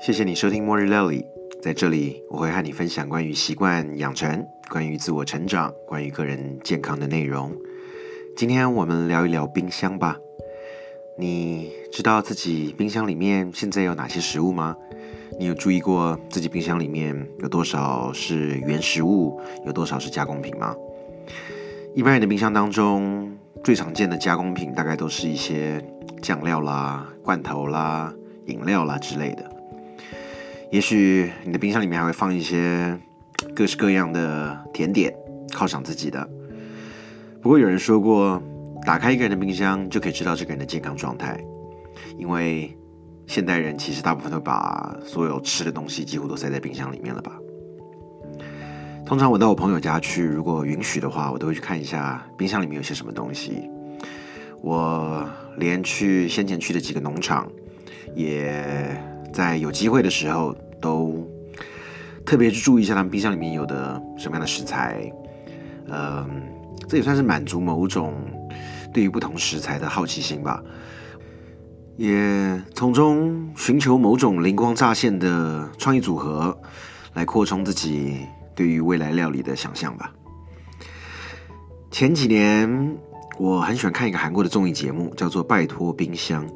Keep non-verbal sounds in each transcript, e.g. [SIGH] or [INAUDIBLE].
谢谢你收听末日料理，在这里我会和你分享关于习惯养成、关于自我成长、关于个人健康的内容。今天我们聊一聊冰箱吧。你知道自己冰箱里面现在有哪些食物吗？你有注意过自己冰箱里面有多少是原食物，有多少是加工品吗？一般人的冰箱当中，最常见的加工品大概都是一些酱料啦、罐头啦、饮料啦之类的。也许你的冰箱里面还会放一些各式各样的甜点，犒赏自己的。不过有人说过，打开一个人的冰箱就可以知道这个人的健康状态，因为现代人其实大部分都把所有吃的东西几乎都塞在冰箱里面了吧。通常我到我朋友家去，如果允许的话，我都会去看一下冰箱里面有些什么东西。我连去先前去的几个农场，也在有机会的时候都特别去注意一下他们冰箱里面有的什么样的食材。嗯，这也算是满足某种对于不同食材的好奇心吧，也从中寻求某种灵光乍现的创意组合，来扩充自己。对于未来料理的想象吧。前几年我很喜欢看一个韩国的综艺节目，叫做《拜托冰箱》。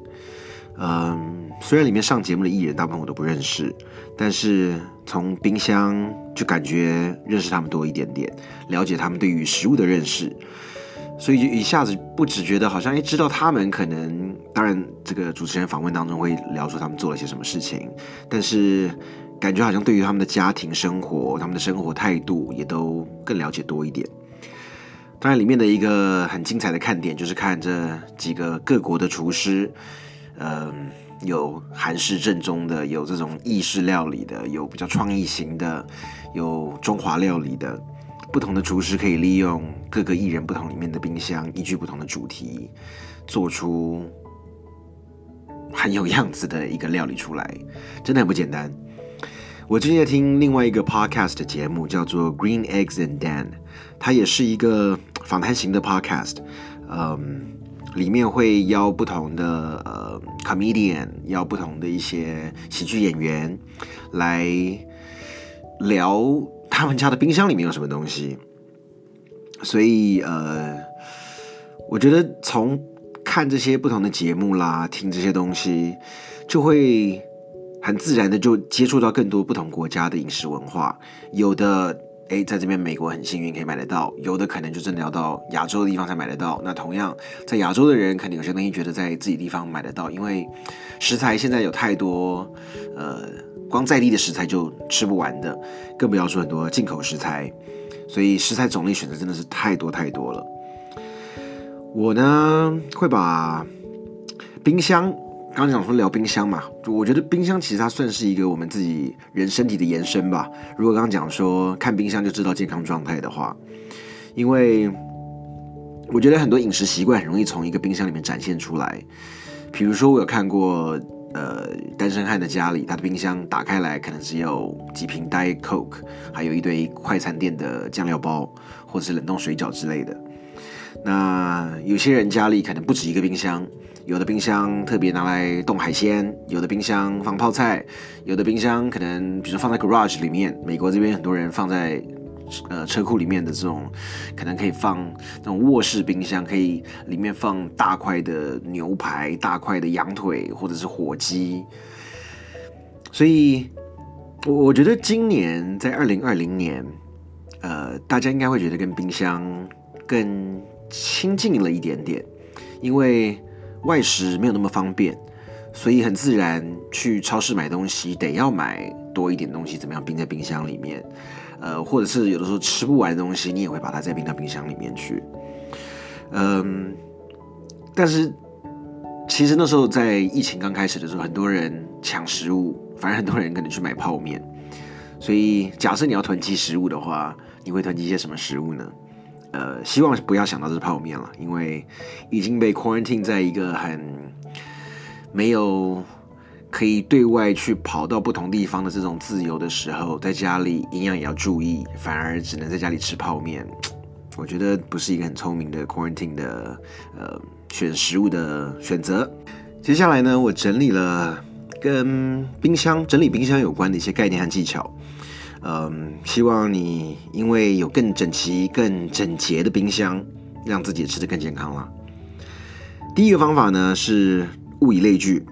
嗯，虽然里面上节目的艺人大部分我都不认识，但是从冰箱就感觉认识他们多一点点，了解他们对于食物的认识，所以就一下子不只觉得好像哎知道他们可能，当然这个主持人访问当中会聊出他们做了些什么事情，但是。感觉好像对于他们的家庭生活、他们的生活态度也都更了解多一点。当然，里面的一个很精彩的看点就是看这几个各国的厨师，嗯，有韩式正宗的，有这种意式料理的，有比较创意型的，有中华料理的。不同的厨师可以利用各个艺人不同里面的冰箱，依据不同的主题，做出很有样子的一个料理出来，真的很不简单。我最近在听另外一个 podcast 节目，叫做《Green Eggs and Dan》，它也是一个访谈型的 podcast。嗯，里面会邀不同的呃 comedian，邀不同的一些喜剧演员来聊他们家的冰箱里面有什么东西。所以呃，我觉得从看这些不同的节目啦，听这些东西，就会。很自然的就接触到更多不同国家的饮食文化，有的诶，在这边美国很幸运可以买得到，有的可能就真的要到亚洲的地方才买得到。那同样在亚洲的人，肯定有些东西觉得在自己地方买得到，因为食材现在有太多，呃，光在地的食材就吃不完的，更不要说很多进口食材，所以食材种类选择真的是太多太多了。我呢会把冰箱。刚刚讲说聊冰箱嘛，我觉得冰箱其实它算是一个我们自己人身体的延伸吧。如果刚刚讲说看冰箱就知道健康状态的话，因为我觉得很多饮食习惯很容易从一个冰箱里面展现出来。比如说我有看过，呃，单身汉的家里，他的冰箱打开来可能只有几瓶 Diet Coke，还有一堆快餐店的酱料包或者是冷冻水饺之类的。那有些人家里可能不止一个冰箱。有的冰箱特别拿来冻海鲜，有的冰箱放泡菜，有的冰箱可能比如放在 garage 里面。美国这边很多人放在呃车库里面的这种，可能可以放那种卧室冰箱，可以里面放大块的牛排、大块的羊腿或者是火鸡。所以，我我觉得今年在二零二零年，呃，大家应该会觉得跟冰箱更亲近了一点点，因为。外食没有那么方便，所以很自然去超市买东西得要买多一点东西，怎么样冰在冰箱里面？呃，或者是有的时候吃不完的东西，你也会把它再冰到冰箱里面去。嗯，但是其实那时候在疫情刚开始的时候，很多人抢食物，反而很多人可能去买泡面。所以假设你要囤积食物的话，你会囤积一些什么食物呢？呃，希望不要想到是泡面了，因为已经被 quarantine 在一个很没有可以对外去跑到不同地方的这种自由的时候，在家里营养也要注意，反而只能在家里吃泡面。[TSK] 我觉得不是一个很聪明的 quarantine 的呃选食物的选择。接下来呢，我整理了跟冰箱整理冰箱有关的一些概念和技巧。嗯，希望你因为有更整齐、更整洁的冰箱，让自己吃得更健康啦。第一个方法呢是物以类聚，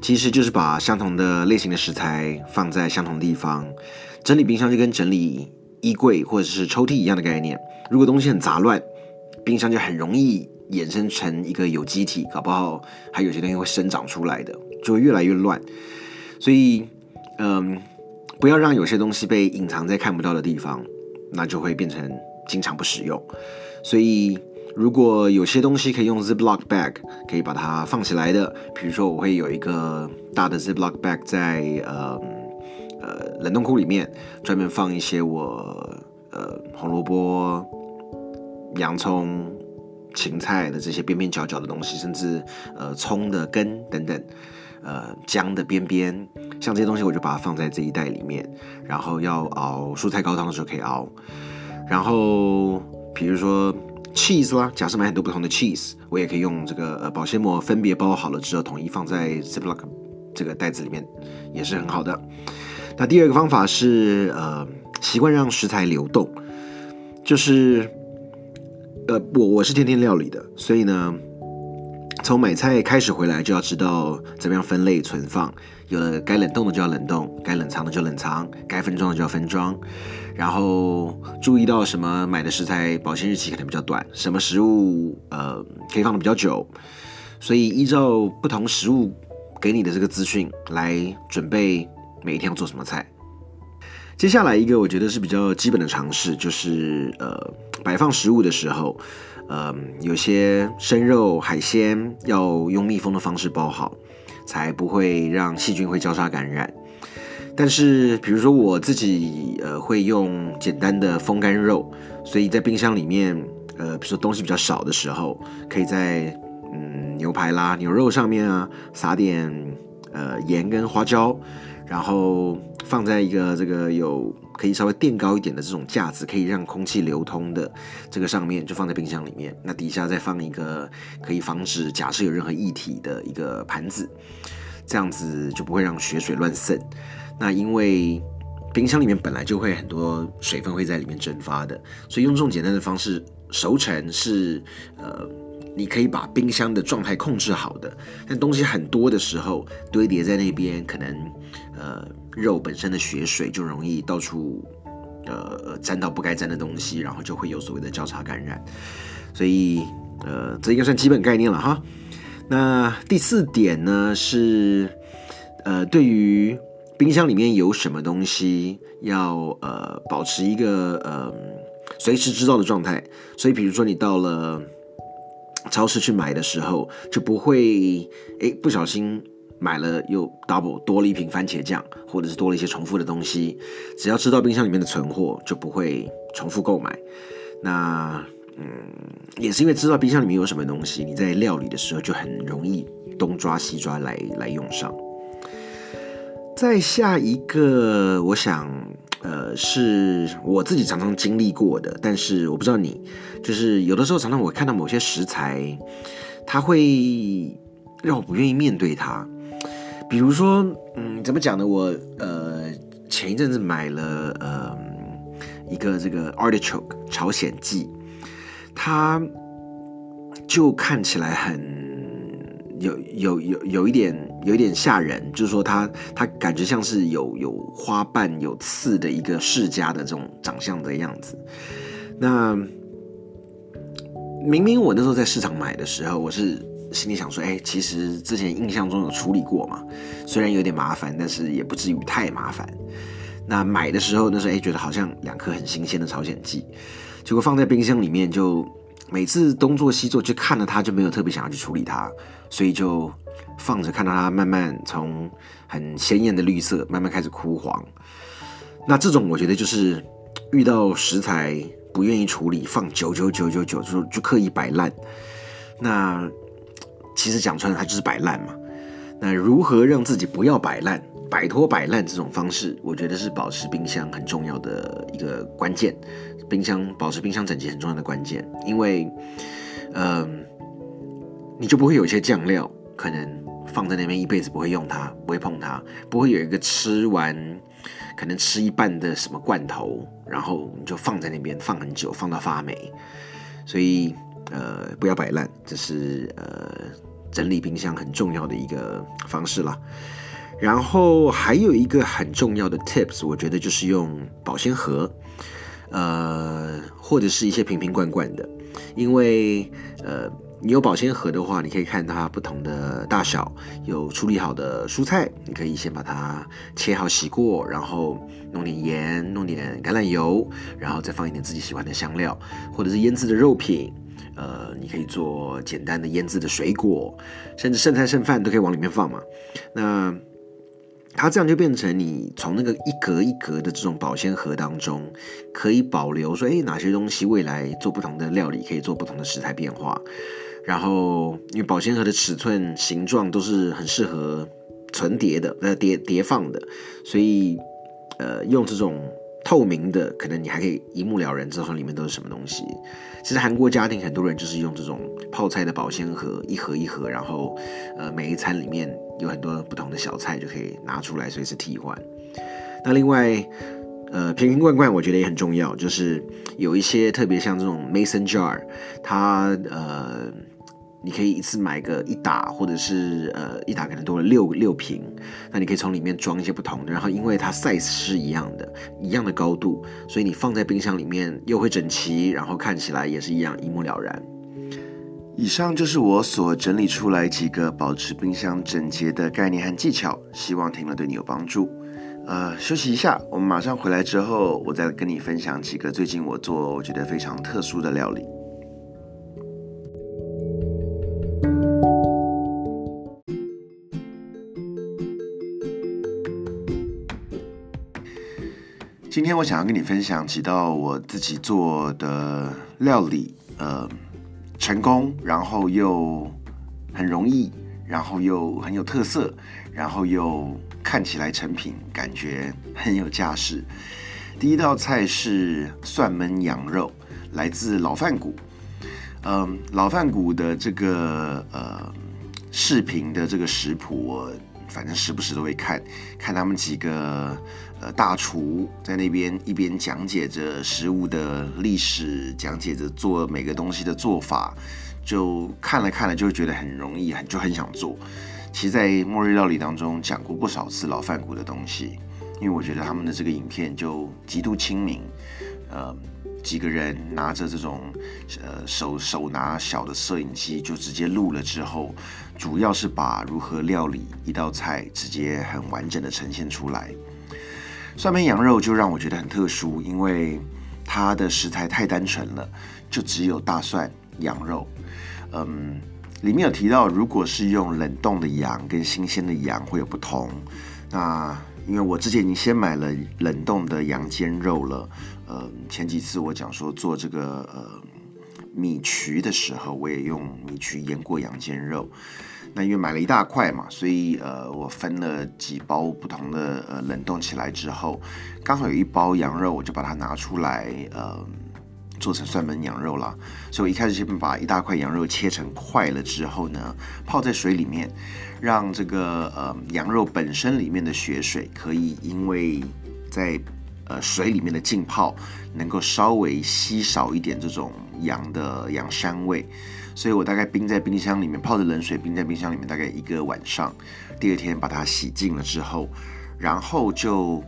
其实就是把相同的类型的食材放在相同的地方。整理冰箱就跟整理衣柜或者是抽屉一样的概念。如果东西很杂乱，冰箱就很容易衍生成一个有机体，搞不好还有些东西会生长出来的，就会越来越乱。所以，嗯。不要让有些东西被隐藏在看不到的地方，那就会变成经常不使用。所以，如果有些东西可以用 Ziploc bag，可以把它放起来的，比如说我会有一个大的 Ziploc bag 在呃呃冷冻库里面，专门放一些我呃红萝卜、洋葱、芹菜的这些边边角角的东西，甚至呃葱的根等等。呃，姜的边边，像这些东西，我就把它放在这一袋里面。然后要熬蔬菜高汤的时候可以熬。然后，比如说 cheese 啦，假设买很多不同的 cheese，我也可以用这个呃保鲜膜分别包好了之后，统一放在 ziploc 这个袋子里面，也是很好的。那第二个方法是呃，习惯让食材流动，就是呃，我我是天天料理的，所以呢。从买菜开始回来就要知道怎么样分类存放，有了该冷冻的就要冷冻，该冷藏的就冷藏，该分装的就要分装，然后注意到什么买的食材保鲜日期可能比较短，什么食物呃可以放的比较久，所以依照不同食物给你的这个资讯来准备每一天要做什么菜。接下来一个我觉得是比较基本的常识，就是呃摆放食物的时候。嗯，有些生肉、海鲜要用密封的方式包好，才不会让细菌会交叉感染。但是，比如说我自己，呃，会用简单的风干肉，所以在冰箱里面，呃，比如说东西比较少的时候，可以在嗯牛排啦、牛肉上面啊撒点呃盐跟花椒，然后放在一个这个有。可以稍微垫高一点的这种架子，可以让空气流通的这个上面就放在冰箱里面。那底下再放一个可以防止假设有任何液体的一个盘子，这样子就不会让血水乱渗。那因为冰箱里面本来就会很多水分会在里面蒸发的，所以用这种简单的方式熟成是呃。你可以把冰箱的状态控制好的，但东西很多的时候堆叠在那边，可能呃肉本身的血水就容易到处呃沾到不该沾的东西，然后就会有所谓的交叉感染。所以呃这应该算基本概念了哈。那第四点呢是呃对于冰箱里面有什么东西要呃保持一个呃随时知道的状态。所以比如说你到了。超市去买的时候就不会诶不小心买了又 double 多了一瓶番茄酱，或者是多了一些重复的东西。只要知道冰箱里面的存货，就不会重复购买。那嗯，也是因为知道冰箱里面有什么东西，你在料理的时候就很容易东抓西抓来来用上。再下一个，我想。呃，是我自己常常经历过的，但是我不知道你，就是有的时候常常我看到某些食材，它会让我不愿意面对它。比如说，嗯，怎么讲呢？我呃前一阵子买了呃一个这个 artichoke 朝鲜蓟，它就看起来很。有有有有一点有一点吓人，就是说它它感觉像是有有花瓣有刺的一个世家的这种长相的样子。那明明我那时候在市场买的时候，我是心里想说，哎，其实之前印象中有处理过嘛，虽然有点麻烦，但是也不至于太麻烦。那买的时候那时候哎觉得好像两颗很新鲜的朝鲜蓟，结果放在冰箱里面就。每次东做西做，就看了它就没有特别想要去处理它，所以就放着看到它慢慢从很鲜艳的绿色慢慢开始枯黄。那这种我觉得就是遇到食材不愿意处理，放久久久久久就就刻意摆烂。那其实讲穿了，它就是摆烂嘛。那如何让自己不要摆烂，摆脱摆烂这种方式，我觉得是保持冰箱很重要的一个关键。冰箱保持冰箱整洁很重要的关键，因为，嗯，你就不会有一些酱料可能放在那边一辈子不会用它，不会碰它，不会有一个吃完可能吃一半的什么罐头，然后你就放在那边放很久，放到发霉。所以呃，不要摆烂，这是呃整理冰箱很重要的一个方式啦。然后还有一个很重要的 tips，我觉得就是用保鲜盒，呃，或者是一些瓶瓶罐罐的，因为呃。你有保鲜盒的话，你可以看它不同的大小，有处理好的蔬菜，你可以先把它切好洗过，然后弄点盐，弄点橄榄油，然后再放一点自己喜欢的香料，或者是腌制的肉品，呃，你可以做简单的腌制的水果，甚至剩菜剩饭都可以往里面放嘛。那它这样就变成你从那个一格一格的这种保鲜盒当中，可以保留说，哎，哪些东西未来做不同的料理，可以做不同的食材变化。然后，因为保鲜盒的尺寸、形状都是很适合存叠的，呃，叠叠放的，所以，呃，用这种透明的，可能你还可以一目了然，知道里面都是什么东西。其实韩国家庭很多人就是用这种泡菜的保鲜盒，一盒一盒，然后，呃，每一餐里面有很多不同的小菜，就可以拿出来随时替换。那另外，呃，瓶瓶罐罐我觉得也很重要，就是有一些特别像这种 mason jar，它呃。你可以一次买个一打，或者是呃一打可能多了六六瓶，那你可以从里面装一些不同的，然后因为它 size 是一样的，一样的高度，所以你放在冰箱里面又会整齐，然后看起来也是一样一目了然。以上就是我所整理出来几个保持冰箱整洁的概念和技巧，希望听了对你有帮助。呃，休息一下，我们马上回来之后，我再跟你分享几个最近我做我觉得非常特殊的料理。今天我想要跟你分享几道我自己做的料理，呃，成功，然后又很容易，然后又很有特色，然后又看起来成品感觉很有架势。第一道菜是蒜焖羊肉，来自老饭骨。嗯，老饭骨的这个呃视频的这个食谱，我反正时不时都会看，看他们几个。呃，大厨在那边一边讲解着食物的历史，讲解着做每个东西的做法，就看了看了就会觉得很容易，很就很想做。其实，在末日料理当中讲过不少次老饭骨的东西，因为我觉得他们的这个影片就极度亲民。呃，几个人拿着这种呃手手拿小的摄影机就直接录了之后，主要是把如何料理一道菜直接很完整的呈现出来。蒜焖羊肉就让我觉得很特殊，因为它的食材太单纯了，就只有大蒜、羊肉。嗯，里面有提到，如果是用冷冻的羊跟新鲜的羊会有不同。那因为我之前已经先买了冷冻的羊肩肉了，呃，前几次我讲说做这个呃米曲的时候，我也用米曲腌过羊肩肉。那因为买了一大块嘛，所以呃，我分了几包不同的呃冷冻起来之后，刚好有一包羊肉，我就把它拿出来呃做成蒜焖羊肉了。所以我一开始先把一大块羊肉切成块了之后呢，泡在水里面，让这个呃羊肉本身里面的血水可以因为在呃水里面的浸泡，能够稍微稀少一点这种羊的羊膻味。所以我大概冰在冰箱里面，泡着冷水冰在冰箱里面大概一个晚上，第二天把它洗净了之后，然后就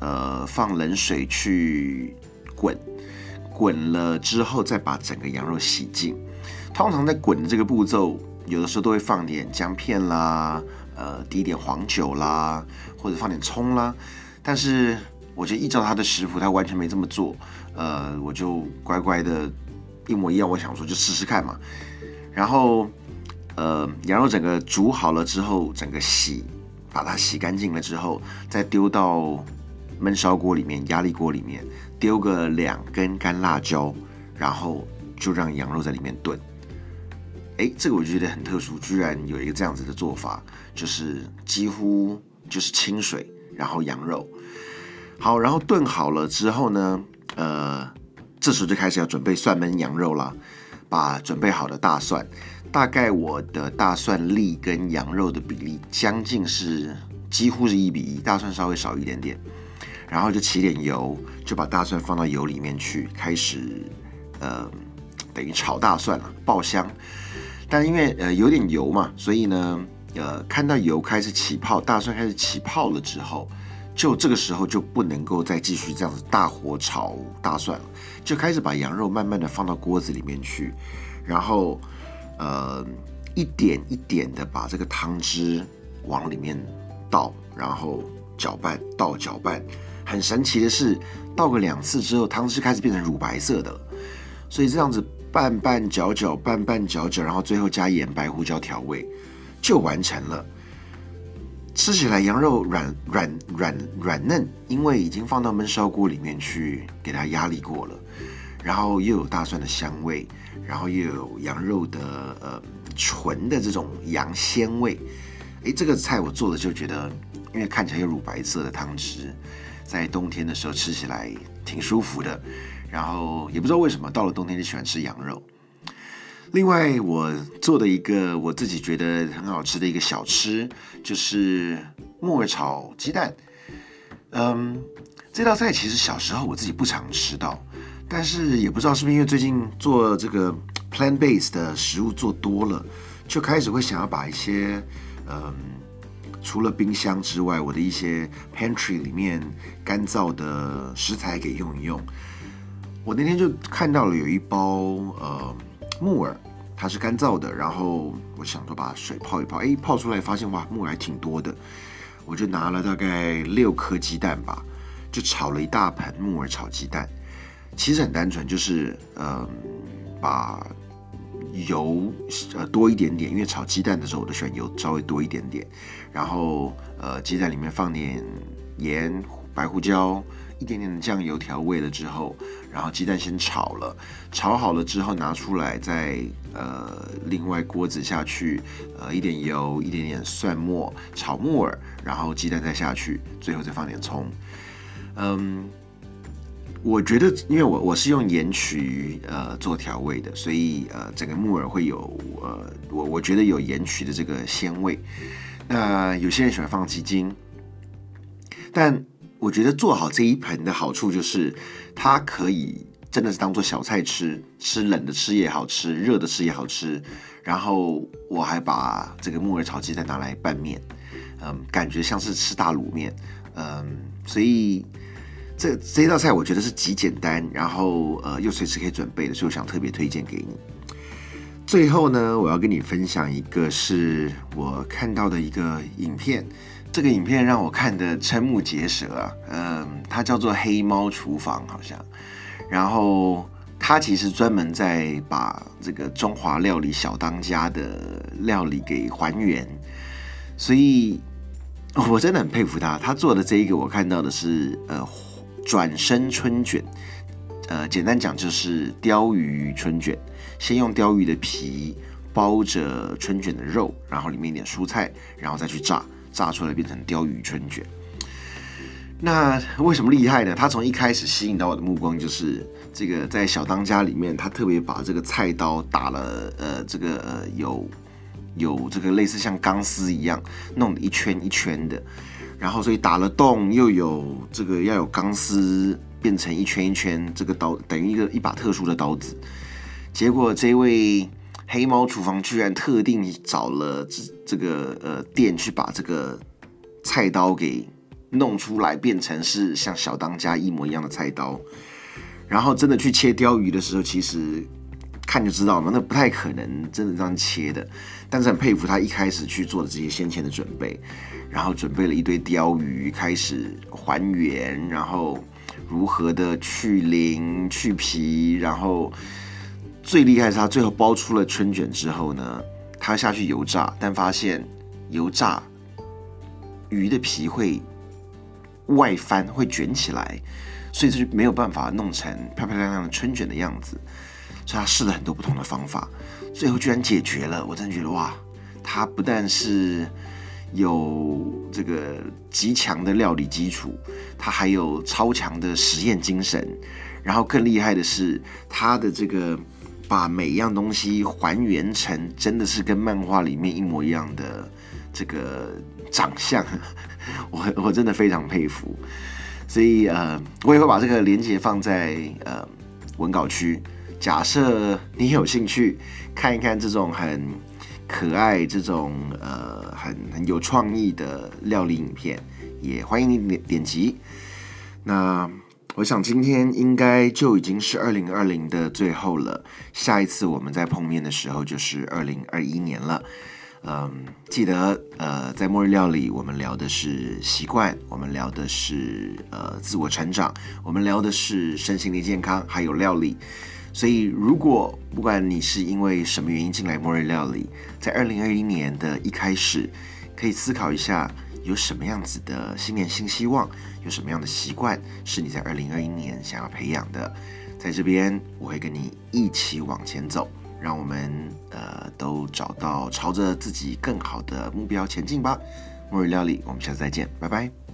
呃放冷水去滚，滚了之后再把整个羊肉洗净。通常在滚的这个步骤，有的时候都会放点姜片啦，呃滴点黄酒啦，或者放点葱啦。但是我就依照他的食谱，他完全没这么做，呃我就乖乖的。一模一样，我想说就试试看嘛。然后，呃，羊肉整个煮好了之后，整个洗，把它洗干净了之后，再丢到焖烧锅里面、压力锅里面，丢个两根干辣椒，然后就让羊肉在里面炖。哎，这个我觉得很特殊，居然有一个这样子的做法，就是几乎就是清水，然后羊肉好，然后炖好了之后呢，呃。这时候就开始要准备蒜焖羊肉了，把准备好的大蒜大概我的大蒜粒跟羊肉的比例将近是几乎是一比一，大蒜稍微少一点点。然后就起点油，就把大蒜放到油里面去，开始呃等于炒大蒜了，爆香。但因为呃有点油嘛，所以呢呃看到油开始起泡，大蒜开始起泡了之后，就这个时候就不能够再继续这样子大火炒大蒜了，就开始把羊肉慢慢的放到锅子里面去，然后呃一点一点的把这个汤汁往里面倒，然后搅拌倒搅拌。很神奇的是，倒个两次之后，汤汁开始变成乳白色的。所以这样子拌拌搅搅，拌拌搅搅，然后最后加盐、白胡椒调味，就完成了。吃起来羊肉软软软软嫩，因为已经放到焖烧锅里面去给它压力过了，然后又有大蒜的香味，然后又有羊肉的呃纯的这种羊鲜味。诶，这个菜我做的就觉得，因为看起来有乳白色的汤汁。在冬天的时候吃起来挺舒服的，然后也不知道为什么到了冬天就喜欢吃羊肉。另外，我做的一个我自己觉得很好吃的一个小吃，就是木耳炒鸡蛋。嗯，这道菜其实小时候我自己不常吃到，但是也不知道是不是因为最近做这个 plant base 的食物做多了，就开始会想要把一些嗯。除了冰箱之外，我的一些 pantry 里面干燥的食材给用一用。我那天就看到了有一包呃木耳，它是干燥的，然后我想说把水泡一泡，哎，泡出来发现哇，木耳还挺多的。我就拿了大概六颗鸡蛋吧，就炒了一大盆木耳炒鸡蛋。其实很单纯，就是嗯把。油呃多一点点，因为炒鸡蛋的时候我都选油稍微多一点点。然后呃鸡蛋里面放点盐、白胡椒，一点点的酱油调味了之后，然后鸡蛋先炒了，炒好了之后拿出来，再呃另外锅子下去，呃一点油，一点点蒜末炒木耳，然后鸡蛋再下去，最后再放点葱，嗯。我觉得，因为我我是用盐曲呃做调味的，所以呃整个木耳会有呃我我觉得有盐曲的这个鲜味。那有些人喜欢放鸡精，但我觉得做好这一盆的好处就是，它可以真的是当做小菜吃，吃冷的吃也好吃，热的吃也好吃。然后我还把这个木耳炒鸡蛋拿来拌面，嗯，感觉像是吃大卤面，嗯，所以。这这道菜我觉得是极简单，然后呃又随时可以准备的，所以我想特别推荐给你。最后呢，我要跟你分享一个是我看到的一个影片，这个影片让我看的瞠目结舌啊，嗯，它叫做《黑猫厨房》好像，然后它其实专门在把这个中华料理小当家的料理给还原，所以 [LAUGHS] 我真的很佩服他，他做的这一个我看到的是呃。转身春卷，呃，简单讲就是鲷鱼春卷。先用鲷鱼的皮包着春卷的肉，然后里面一点蔬菜，然后再去炸，炸出来变成鲷鱼春卷。那为什么厉害呢？他从一开始吸引到我的目光，就是这个在小当家里面，他特别把这个菜刀打了，呃，这个有有这个类似像钢丝一样，弄得一圈一圈的。然后，所以打了洞，又有这个要有钢丝变成一圈一圈，这个刀等于一个一把特殊的刀子。结果，这位黑猫厨房居然特定找了这这个呃店去把这个菜刀给弄出来，变成是像小当家一模一样的菜刀。然后，真的去切鲷鱼的时候，其实看就知道嘛，那不太可能真的这样切的。但是很佩服他一开始去做的这些先前的准备。然后准备了一堆鲷鱼，开始还原，然后如何的去鳞去皮，然后最厉害是他最后包出了春卷之后呢，他下去油炸，但发现油炸鱼的皮会外翻，会卷起来，所以这就没有办法弄成漂漂亮亮的春卷的样子。所以他试了很多不同的方法，最后居然解决了。我真的觉得哇，他不但是。有这个极强的料理基础，他还有超强的实验精神，然后更厉害的是他的这个把每一样东西还原成真的是跟漫画里面一模一样的这个长相，[LAUGHS] 我我真的非常佩服。所以呃，我也会把这个链接放在呃文稿区。假设你有兴趣看一看这种很可爱、这种呃很很有创意的料理影片，也欢迎你点点击。那我想今天应该就已经是二零二零的最后了，下一次我们再碰面的时候就是二零二一年了。嗯，记得呃，在末日料理，我们聊的是习惯，我们聊的是呃自我成长，我们聊的是身心的健康，还有料理。所以，如果不管你是因为什么原因进来末日料理，在二零二一年的一开始，可以思考一下有什么样子的新年新希望，有什么样的习惯是你在二零二一年想要培养的。在这边，我会跟你一起往前走。让我们呃都找到朝着自己更好的目标前进吧。末日料理，我们下次再见，拜拜。